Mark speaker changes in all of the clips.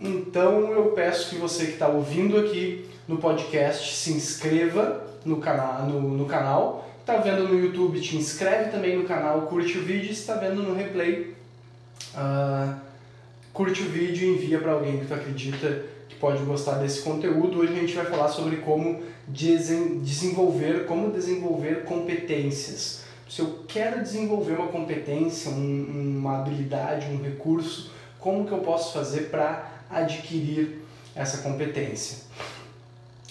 Speaker 1: Então eu peço que você que está ouvindo aqui no podcast se inscreva no, cana no, no canal. Está vendo no YouTube, te inscreve também no canal, curte o vídeo. Está vendo no replay, uh, curte o vídeo e envia para alguém que tu acredita que pode gostar desse conteúdo. Hoje a gente vai falar sobre como desenvolver, como desenvolver competências. Se eu quero desenvolver uma competência, um, uma habilidade, um recurso, como que eu posso fazer para adquirir essa competência?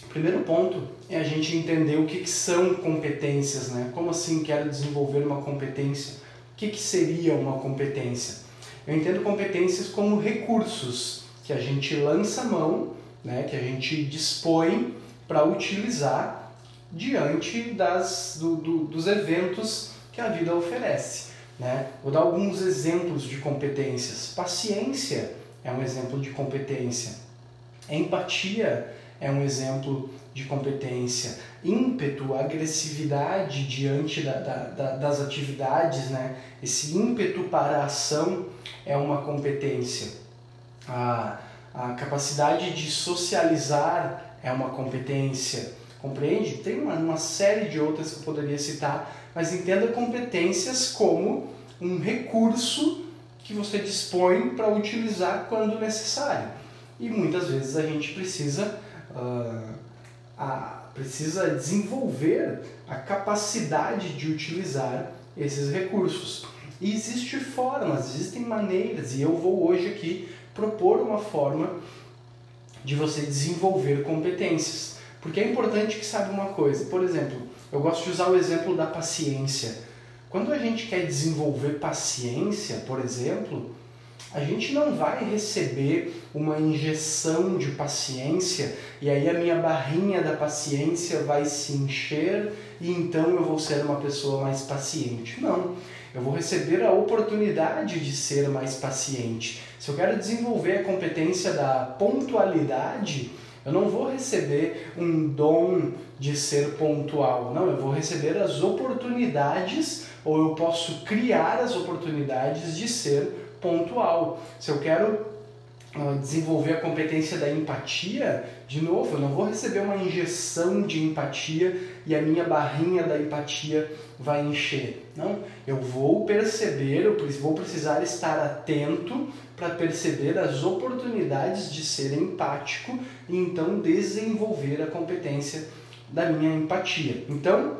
Speaker 1: O primeiro ponto é a gente entender o que, que são competências, né? Como assim quero desenvolver uma competência? O que, que seria uma competência? Eu entendo competências como recursos que a gente lança mão, né? que a gente dispõe para utilizar diante das, do, do, dos eventos que a vida oferece. Né? Vou dar alguns exemplos de competências. Paciência é um exemplo de competência. Empatia é um exemplo de competência. Ímpeto, agressividade diante da, da, da, das atividades, né? esse ímpeto para a ação é uma competência. A, a capacidade de socializar é uma competência. Compreende? Tem uma, uma série de outras que eu poderia citar, mas entenda competências como um recurso que você dispõe para utilizar quando necessário. E muitas vezes a gente precisa, uh, a, precisa desenvolver a capacidade de utilizar esses recursos. E existem formas, existem maneiras, e eu vou hoje aqui propor uma forma de você desenvolver competências. Porque é importante que saiba uma coisa. Por exemplo, eu gosto de usar o exemplo da paciência. Quando a gente quer desenvolver paciência, por exemplo, a gente não vai receber uma injeção de paciência e aí a minha barrinha da paciência vai se encher e então eu vou ser uma pessoa mais paciente. Não. Eu vou receber a oportunidade de ser mais paciente. Se eu quero desenvolver a competência da pontualidade, eu não vou receber um dom de ser pontual, não, eu vou receber as oportunidades ou eu posso criar as oportunidades de ser pontual. Se eu quero uh, desenvolver a competência da empatia, de novo, eu não vou receber uma injeção de empatia e a minha barrinha da empatia vai encher. Não, eu vou perceber, eu vou precisar estar atento para perceber as oportunidades de ser empático e então desenvolver a competência da minha empatia. Então,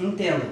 Speaker 1: entenda,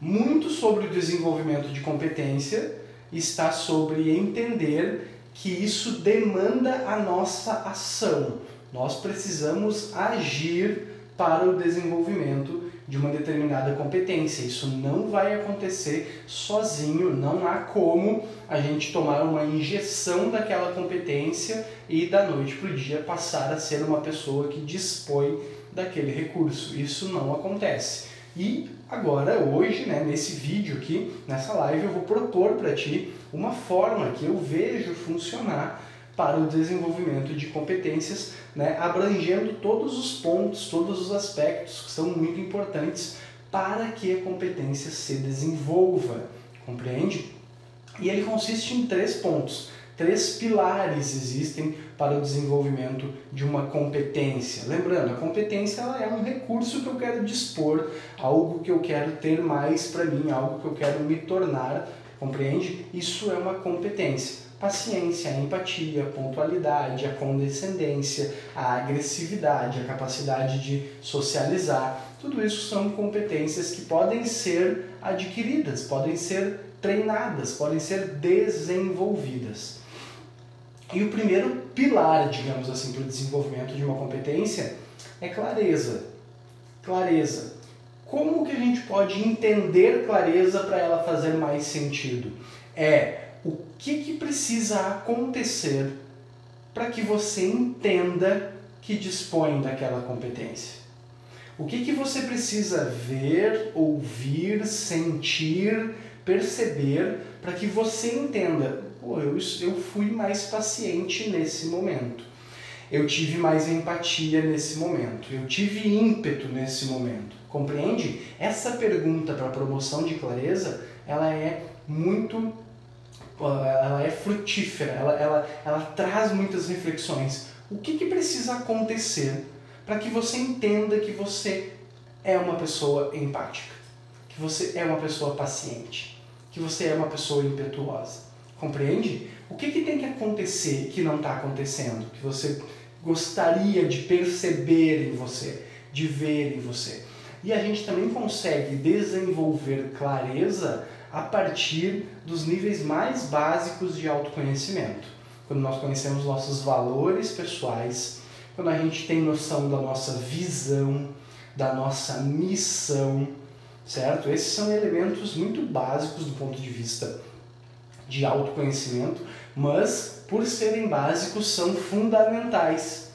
Speaker 1: muito sobre o desenvolvimento de competência está sobre entender que isso demanda a nossa ação. Nós precisamos agir para o desenvolvimento de uma determinada competência. Isso não vai acontecer sozinho, não há como a gente tomar uma injeção daquela competência e da noite para o dia passar a ser uma pessoa que dispõe daquele recurso. Isso não acontece. E agora, hoje, né, nesse vídeo aqui, nessa live, eu vou propor para ti uma forma que eu vejo funcionar para o desenvolvimento de competências, né, abrangendo todos os pontos, todos os aspectos que são muito importantes para que a competência se desenvolva, compreende? E ele consiste em três pontos, três pilares existem para o desenvolvimento de uma competência. Lembrando, a competência ela é um recurso que eu quero dispor, algo que eu quero ter mais para mim, algo que eu quero me tornar, compreende? Isso é uma competência paciência, a empatia, a pontualidade, a condescendência, a agressividade, a capacidade de socializar. Tudo isso são competências que podem ser adquiridas, podem ser treinadas, podem ser desenvolvidas. E o primeiro pilar, digamos assim, para o desenvolvimento de uma competência é clareza. Clareza. Como que a gente pode entender clareza para ela fazer mais sentido? É que, que precisa acontecer para que você entenda que dispõe daquela competência. O que, que você precisa ver, ouvir, sentir, perceber para que você entenda, pô, eu, eu fui mais paciente nesse momento. Eu tive mais empatia nesse momento. Eu tive ímpeto nesse momento. Compreende? Essa pergunta para promoção de clareza, ela é muito ela é frutífera, ela, ela, ela traz muitas reflexões. O que, que precisa acontecer para que você entenda que você é uma pessoa empática, que você é uma pessoa paciente, que você é uma pessoa impetuosa? Compreende? O que, que tem que acontecer que não está acontecendo, que você gostaria de perceber em você, de ver em você? E a gente também consegue desenvolver clareza a partir dos níveis mais básicos de autoconhecimento. Quando nós conhecemos nossos valores pessoais, quando a gente tem noção da nossa visão, da nossa missão, certo? Esses são elementos muito básicos do ponto de vista de autoconhecimento, mas por serem básicos são fundamentais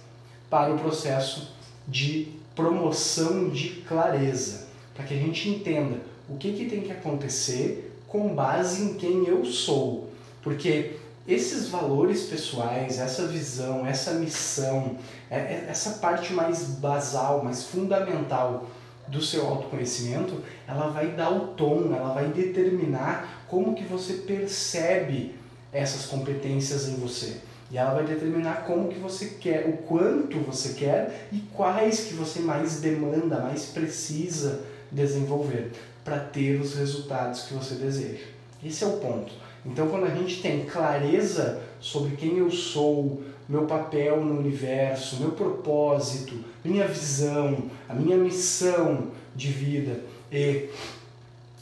Speaker 1: para o processo de promoção de clareza, para que a gente entenda o que, que tem que acontecer com base em quem eu sou. Porque esses valores pessoais, essa visão, essa missão, é, é, essa parte mais basal, mais fundamental do seu autoconhecimento, ela vai dar o tom, ela vai determinar como que você percebe essas competências em você. E ela vai determinar como que você quer, o quanto você quer e quais que você mais demanda, mais precisa desenvolver para ter os resultados que você deseja. Esse é o ponto. Então, quando a gente tem clareza sobre quem eu sou, meu papel no universo, meu propósito, minha visão, a minha missão de vida e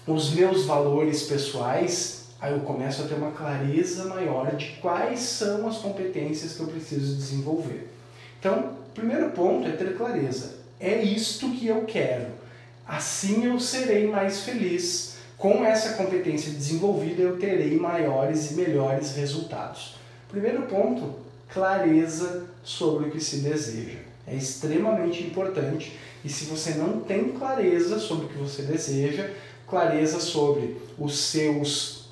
Speaker 1: os meus valores pessoais, aí eu começo a ter uma clareza maior de quais são as competências que eu preciso desenvolver. Então, primeiro ponto é ter clareza. É isto que eu quero. Assim eu serei mais feliz. Com essa competência desenvolvida, eu terei maiores e melhores resultados. Primeiro ponto, clareza sobre o que se deseja. É extremamente importante e se você não tem clareza sobre o que você deseja, clareza sobre os seus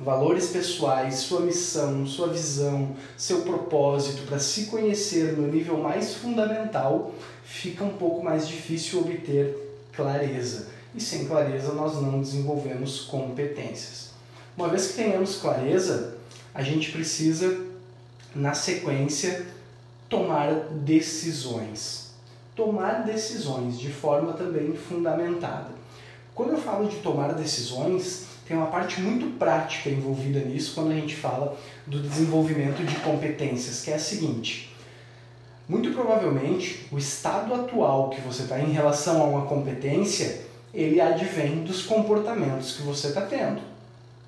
Speaker 1: valores pessoais, sua missão, sua visão, seu propósito para se conhecer no nível mais fundamental, fica um pouco mais difícil obter clareza. E sem clareza nós não desenvolvemos competências. Uma vez que tenhamos clareza, a gente precisa, na sequência, tomar decisões. Tomar decisões de forma também fundamentada. Quando eu falo de tomar decisões, tem uma parte muito prática envolvida nisso quando a gente fala do desenvolvimento de competências, que é a seguinte: muito provavelmente, o estado atual que você está em relação a uma competência, ele advém dos comportamentos que você está tendo,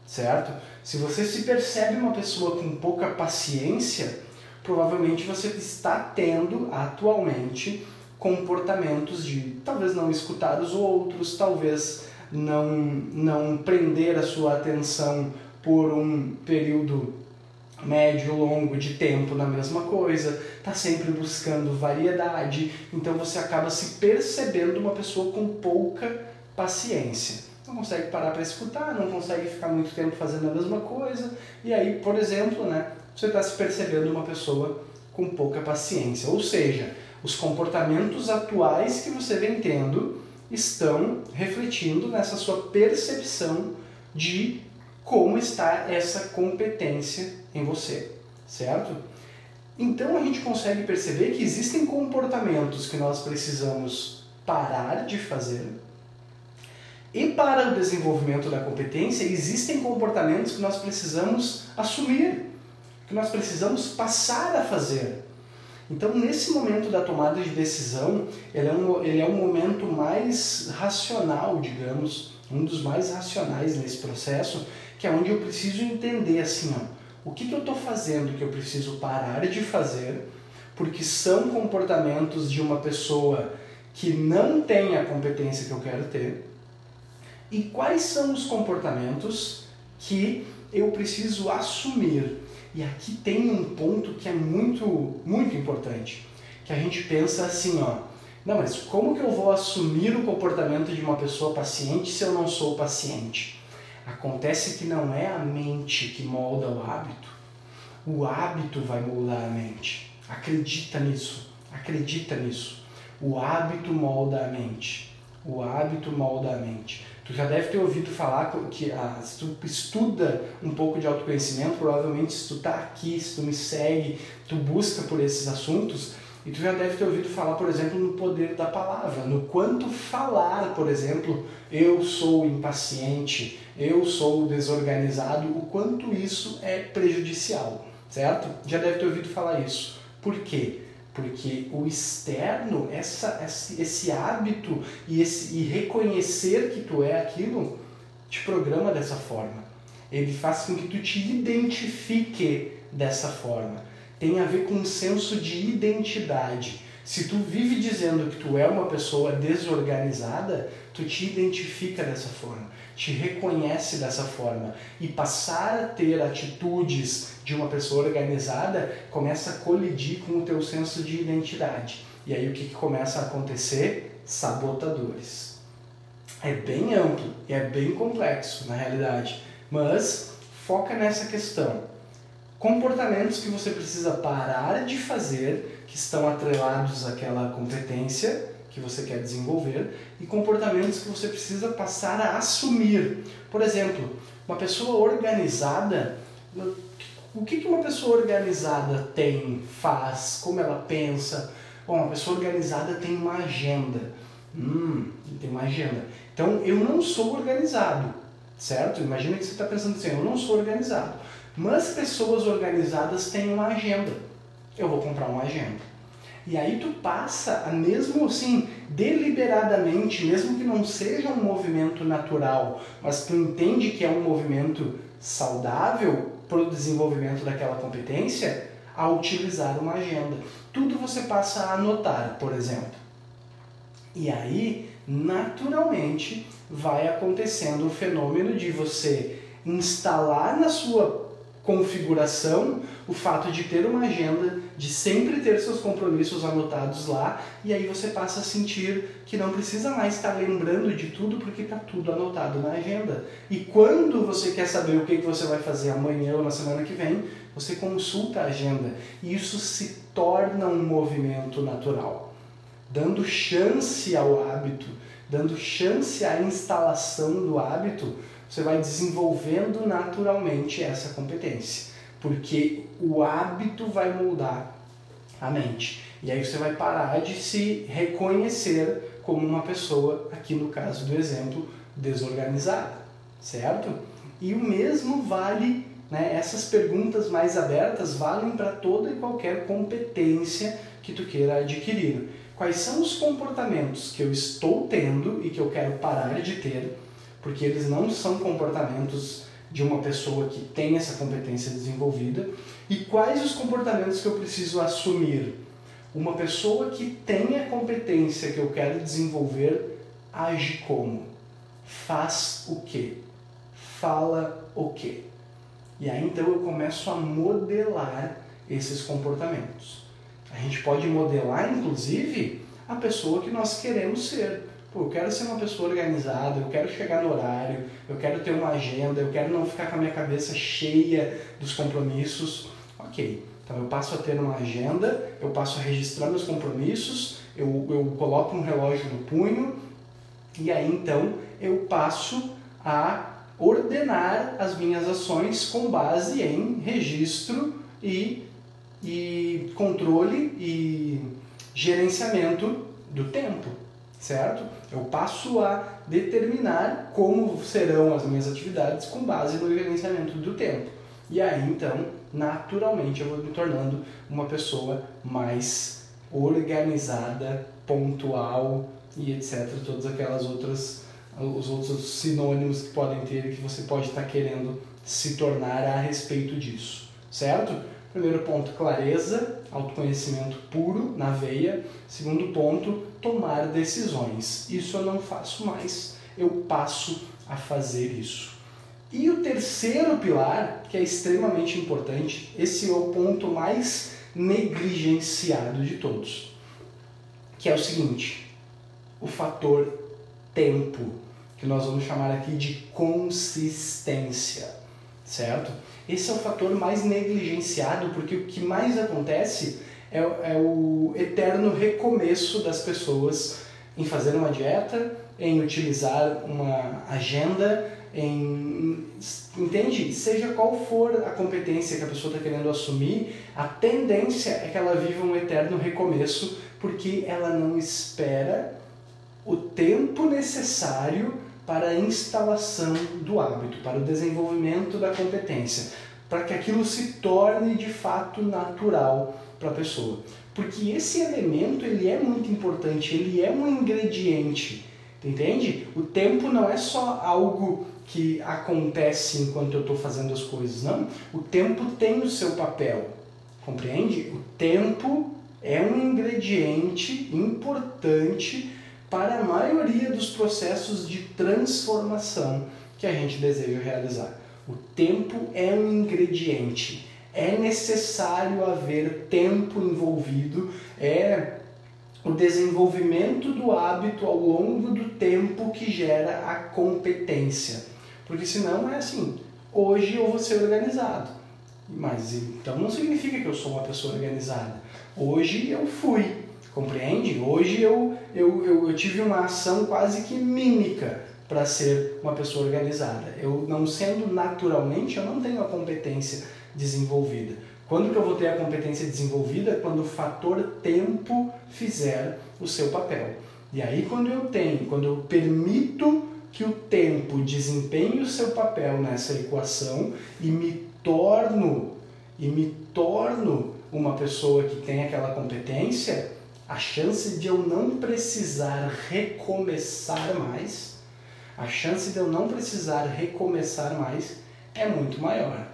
Speaker 1: certo? Se você se percebe uma pessoa com pouca paciência, provavelmente você está tendo atualmente comportamentos de talvez não escutar os outros, talvez não, não prender a sua atenção por um período médio, longo de tempo na mesma coisa, está sempre buscando variedade, então você acaba se percebendo uma pessoa com pouca paciência. Não consegue parar para escutar, não consegue ficar muito tempo fazendo a mesma coisa, e aí, por exemplo, né, você está se percebendo uma pessoa com pouca paciência. Ou seja, os comportamentos atuais que você vem tendo estão refletindo nessa sua percepção de como está essa competência em você, certo? Então a gente consegue perceber que existem comportamentos que nós precisamos parar de fazer. E para o desenvolvimento da competência, existem comportamentos que nós precisamos assumir, que nós precisamos passar a fazer. Então, nesse momento da tomada de decisão, ele é um, ele é um momento mais racional, digamos, um dos mais racionais nesse processo, que é onde eu preciso entender assim, ó, o que, que eu estou fazendo que eu preciso parar de fazer, porque são comportamentos de uma pessoa que não tem a competência que eu quero ter, e quais são os comportamentos que eu preciso assumir. E aqui tem um ponto que é muito, muito importante, que a gente pensa assim, ó, não, mas como que eu vou assumir o comportamento de uma pessoa paciente se eu não sou paciente? Acontece que não é a mente que molda o hábito. O hábito vai moldar a mente. Acredita nisso. Acredita nisso. O hábito molda a mente. O hábito molda a mente. Tu já deve ter ouvido falar que ah, se tu estuda um pouco de autoconhecimento, provavelmente se tu tá aqui, se tu me segue, tu busca por esses assuntos, e tu já deve ter ouvido falar, por exemplo, no poder da palavra, no quanto falar, por exemplo, eu sou impaciente, eu sou desorganizado, o quanto isso é prejudicial, certo? Já deve ter ouvido falar isso. Por quê? Porque o externo, essa, esse hábito e, esse, e reconhecer que tu é aquilo, te programa dessa forma. Ele faz com que tu te identifique dessa forma tem a ver com um senso de identidade. Se tu vive dizendo que tu é uma pessoa desorganizada, tu te identifica dessa forma, te reconhece dessa forma e passar a ter atitudes de uma pessoa organizada começa a colidir com o teu senso de identidade. E aí o que, que começa a acontecer? Sabotadores. É bem amplo e é bem complexo na realidade, mas foca nessa questão comportamentos que você precisa parar de fazer, que estão atrelados àquela competência que você quer desenvolver, e comportamentos que você precisa passar a assumir. Por exemplo, uma pessoa organizada, o que uma pessoa organizada tem, faz, como ela pensa? Bom, uma pessoa organizada tem uma agenda. Hum, tem uma agenda. Então, eu não sou organizado, certo? Imagina que você está pensando assim, eu não sou organizado. Mas pessoas organizadas têm uma agenda. Eu vou comprar uma agenda. E aí tu passa a mesmo assim, deliberadamente, mesmo que não seja um movimento natural, mas tu entende que é um movimento saudável para o desenvolvimento daquela competência, a utilizar uma agenda. Tudo você passa a anotar, por exemplo. E aí, naturalmente, vai acontecendo o fenômeno de você instalar na sua configuração o fato de ter uma agenda, de sempre ter seus compromissos anotados lá, e aí você passa a sentir que não precisa mais estar lembrando de tudo porque está tudo anotado na agenda. E quando você quer saber o que você vai fazer amanhã ou na semana que vem, você consulta a agenda. E isso se torna um movimento natural, dando chance ao hábito, dando chance à instalação do hábito você vai desenvolvendo naturalmente essa competência, porque o hábito vai moldar a mente. E aí você vai parar de se reconhecer como uma pessoa, aqui no caso do exemplo, desorganizada, certo? E o mesmo vale, né, essas perguntas mais abertas valem para toda e qualquer competência que tu queira adquirir. Quais são os comportamentos que eu estou tendo e que eu quero parar de ter porque eles não são comportamentos de uma pessoa que tem essa competência desenvolvida. E quais os comportamentos que eu preciso assumir? Uma pessoa que tem a competência que eu quero desenvolver age como? Faz o quê? Fala o quê? E aí então eu começo a modelar esses comportamentos. A gente pode modelar, inclusive, a pessoa que nós queremos ser. Pô, eu quero ser uma pessoa organizada, eu quero chegar no horário, eu quero ter uma agenda, eu quero não ficar com a minha cabeça cheia dos compromissos. Ok, então eu passo a ter uma agenda, eu passo a registrar meus compromissos, eu, eu coloco um relógio no punho e aí então eu passo a ordenar as minhas ações com base em registro e, e controle e gerenciamento do tempo, certo? Eu passo a determinar como serão as minhas atividades com base no gerenciamento do tempo. E aí, então, naturalmente, eu vou me tornando uma pessoa mais organizada, pontual e etc. Todas aquelas outras, os outros sinônimos que podem ter e que você pode estar querendo se tornar a respeito disso, certo? Primeiro ponto, clareza, autoconhecimento puro na veia. Segundo ponto, tomar decisões. Isso eu não faço mais, eu passo a fazer isso. E o terceiro pilar, que é extremamente importante, esse é o ponto mais negligenciado de todos, que é o seguinte: o fator tempo, que nós vamos chamar aqui de consistência, certo? Esse é o fator mais negligenciado, porque o que mais acontece é, é o eterno recomeço das pessoas em fazer uma dieta, em utilizar uma agenda, em entende? Seja qual for a competência que a pessoa está querendo assumir, a tendência é que ela viva um eterno recomeço, porque ela não espera o tempo necessário para a instalação do hábito, para o desenvolvimento da competência, para que aquilo se torne de fato natural para a pessoa. Porque esse elemento ele é muito importante, ele é um ingrediente, entende? O tempo não é só algo que acontece enquanto eu estou fazendo as coisas, não. O tempo tem o seu papel, compreende? O tempo é um ingrediente importante para a maioria dos processos de transformação que a gente deseja realizar. O tempo é um ingrediente. É necessário haver tempo envolvido, é o desenvolvimento do hábito ao longo do tempo que gera a competência. Porque senão é assim, hoje eu vou ser organizado. Mas então não significa que eu sou uma pessoa organizada. Hoje eu fui, compreende? Hoje eu, eu, eu, eu tive uma ação quase que mímica para ser uma pessoa organizada. Eu não sendo naturalmente, eu não tenho a competência desenvolvida. Quando que eu vou ter a competência desenvolvida? Quando o fator tempo fizer o seu papel. E aí quando eu tenho, quando eu permito que o tempo desempenhe o seu papel nessa equação e me torno e me torno uma pessoa que tem aquela competência, a chance de eu não precisar recomeçar mais, a chance de eu não precisar recomeçar mais é muito maior.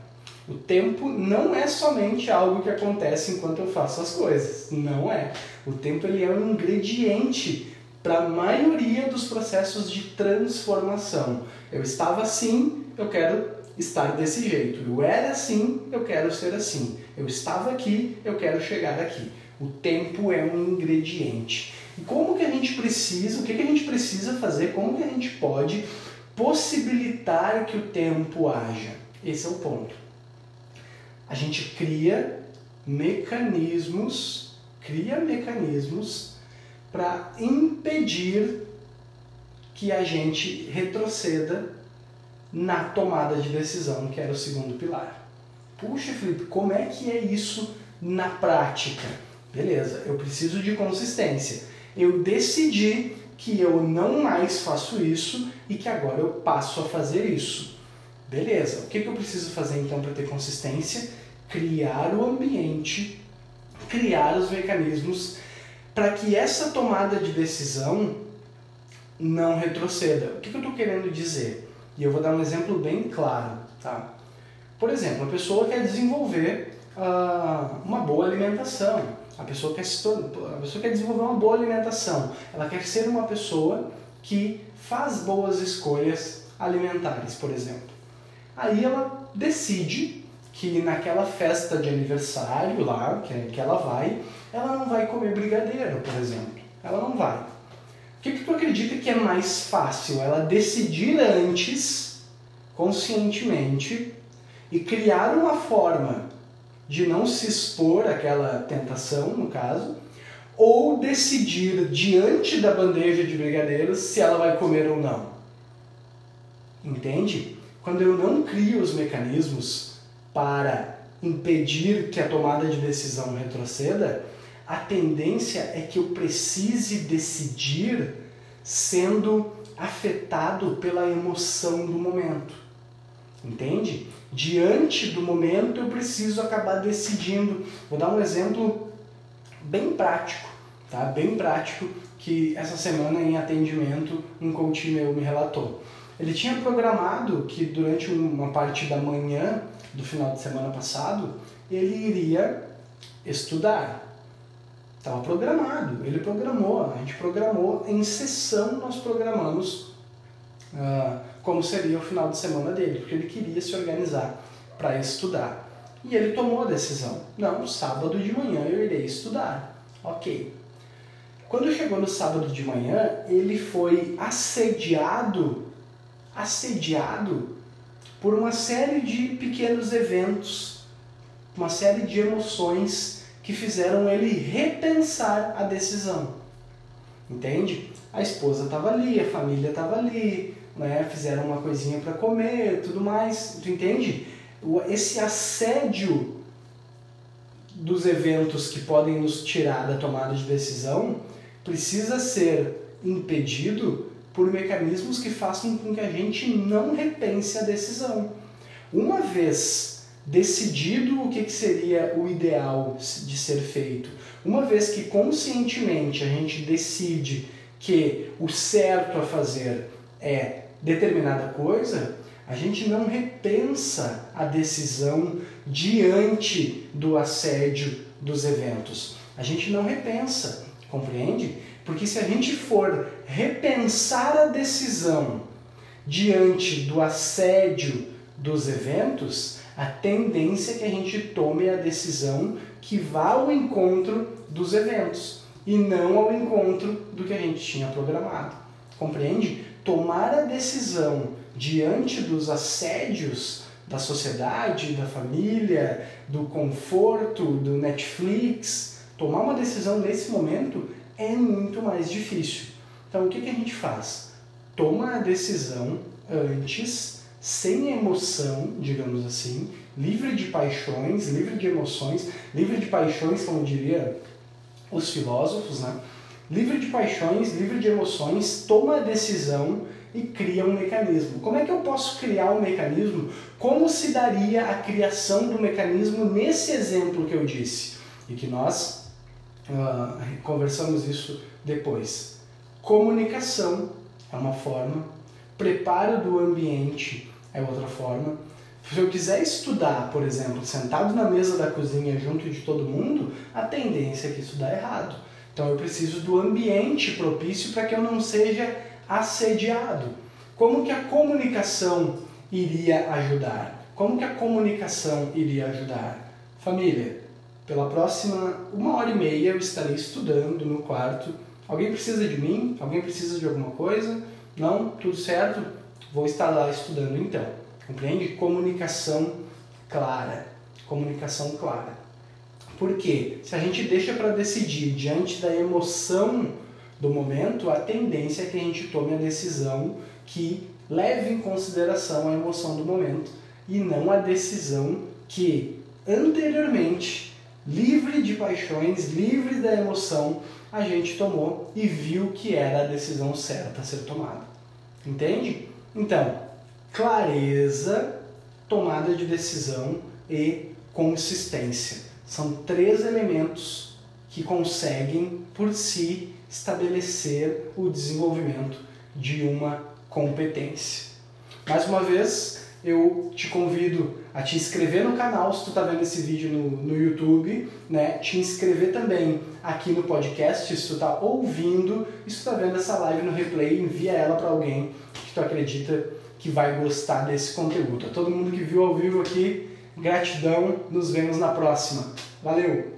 Speaker 1: O tempo não é somente algo que acontece enquanto eu faço as coisas, não é. O tempo ele é um ingrediente para a maioria dos processos de transformação. Eu estava assim, eu quero estar desse jeito. Eu era assim, eu quero ser assim. Eu estava aqui, eu quero chegar aqui. O tempo é um ingrediente. E como que a gente precisa, o que, que a gente precisa fazer, como que a gente pode possibilitar que o tempo haja? Esse é o ponto. A gente cria mecanismos, cria mecanismos para impedir que a gente retroceda na tomada de decisão, que era o segundo pilar. Puxa, Felipe, como é que é isso na prática? Beleza, eu preciso de consistência. Eu decidi que eu não mais faço isso e que agora eu passo a fazer isso. Beleza, o que, eu preciso fazer então para ter consistência? Criar o ambiente, criar os mecanismos para que essa tomada de decisão não retroceda. O que, que eu estou querendo dizer? E eu vou dar um exemplo bem claro. Tá? Por exemplo, a pessoa quer desenvolver uh, uma boa alimentação. A pessoa, quer se a pessoa quer desenvolver uma boa alimentação. Ela quer ser uma pessoa que faz boas escolhas alimentares, por exemplo. Aí ela decide que naquela festa de aniversário lá, que, que ela vai, ela não vai comer brigadeiro, por exemplo. Ela não vai. O que, que tu acredita que é mais fácil? Ela decidir antes, conscientemente, e criar uma forma de não se expor àquela tentação, no caso, ou decidir diante da bandeja de brigadeiros se ela vai comer ou não. Entende? Quando eu não crio os mecanismos para impedir que a tomada de decisão retroceda, a tendência é que eu precise decidir sendo afetado pela emoção do momento. Entende? Diante do momento eu preciso acabar decidindo. Vou dar um exemplo bem prático, tá? Bem prático que essa semana em atendimento um coach meu me relatou. Ele tinha programado que durante uma parte da manhã do final de semana passado ele iria estudar, Estava programado, ele programou, a gente programou, em sessão nós programamos uh, como seria o final de semana dele, porque ele queria se organizar para estudar. E ele tomou a decisão: não, sábado de manhã eu irei estudar. Ok. Quando chegou no sábado de manhã, ele foi assediado, assediado por uma série de pequenos eventos, uma série de emoções que fizeram ele repensar a decisão. entende? A esposa estava ali, a família estava ali, né? fizeram uma coisinha para comer, tudo mais, tu entende? Esse assédio dos eventos que podem nos tirar da tomada de decisão precisa ser impedido por mecanismos que façam com que a gente não repense a decisão. Uma vez decidido o que, que seria o ideal de ser feito, uma vez que conscientemente a gente decide que o certo a fazer é determinada coisa, a gente não repensa a decisão diante do assédio dos eventos. A gente não repensa, compreende? Porque se a gente for repensar a decisão diante do assédio dos eventos, a tendência é que a gente tome a decisão que vá ao encontro dos eventos e não ao encontro do que a gente tinha programado. Compreende? Tomar a decisão diante dos assédios da sociedade, da família, do conforto, do Netflix, tomar uma decisão nesse momento é muito mais difícil. Então o que, que a gente faz? Toma a decisão antes, sem emoção, digamos assim, livre de paixões, livre de emoções, livre de paixões, como diria os filósofos, né? Livre de paixões, livre de emoções, toma a decisão e cria um mecanismo. Como é que eu posso criar um mecanismo? Como se daria a criação do mecanismo nesse exemplo que eu disse? E que nós uh, conversamos isso depois. Comunicação é uma forma, preparo do ambiente é outra forma. Se eu quiser estudar, por exemplo, sentado na mesa da cozinha junto de todo mundo, a tendência é que isso dá errado. Então eu preciso do ambiente propício para que eu não seja assediado. Como que a comunicação iria ajudar? Como que a comunicação iria ajudar? Família, pela próxima uma hora e meia eu estarei estudando no quarto. Alguém precisa de mim? Alguém precisa de alguma coisa? Não? Tudo certo? Vou estar lá estudando então. Compreende? Comunicação clara. Comunicação clara. Por quê? Se a gente deixa para decidir diante da emoção do momento, a tendência é que a gente tome a decisão que leve em consideração a emoção do momento e não a decisão que anteriormente, livre de paixões, livre da emoção, a gente tomou e viu que era a decisão certa a ser tomada. Entende? Então, clareza, tomada de decisão e consistência. São três elementos que conseguem por si estabelecer o desenvolvimento de uma competência. Mais uma vez, eu te convido a te inscrever no canal se tu está vendo esse vídeo no, no YouTube, né? Te inscrever também aqui no podcast se tu está ouvindo, e se tu está vendo essa live no replay, envia ela para alguém que tu acredita que vai gostar desse conteúdo. A todo mundo que viu ao vivo aqui, gratidão, nos vemos na próxima. Valeu!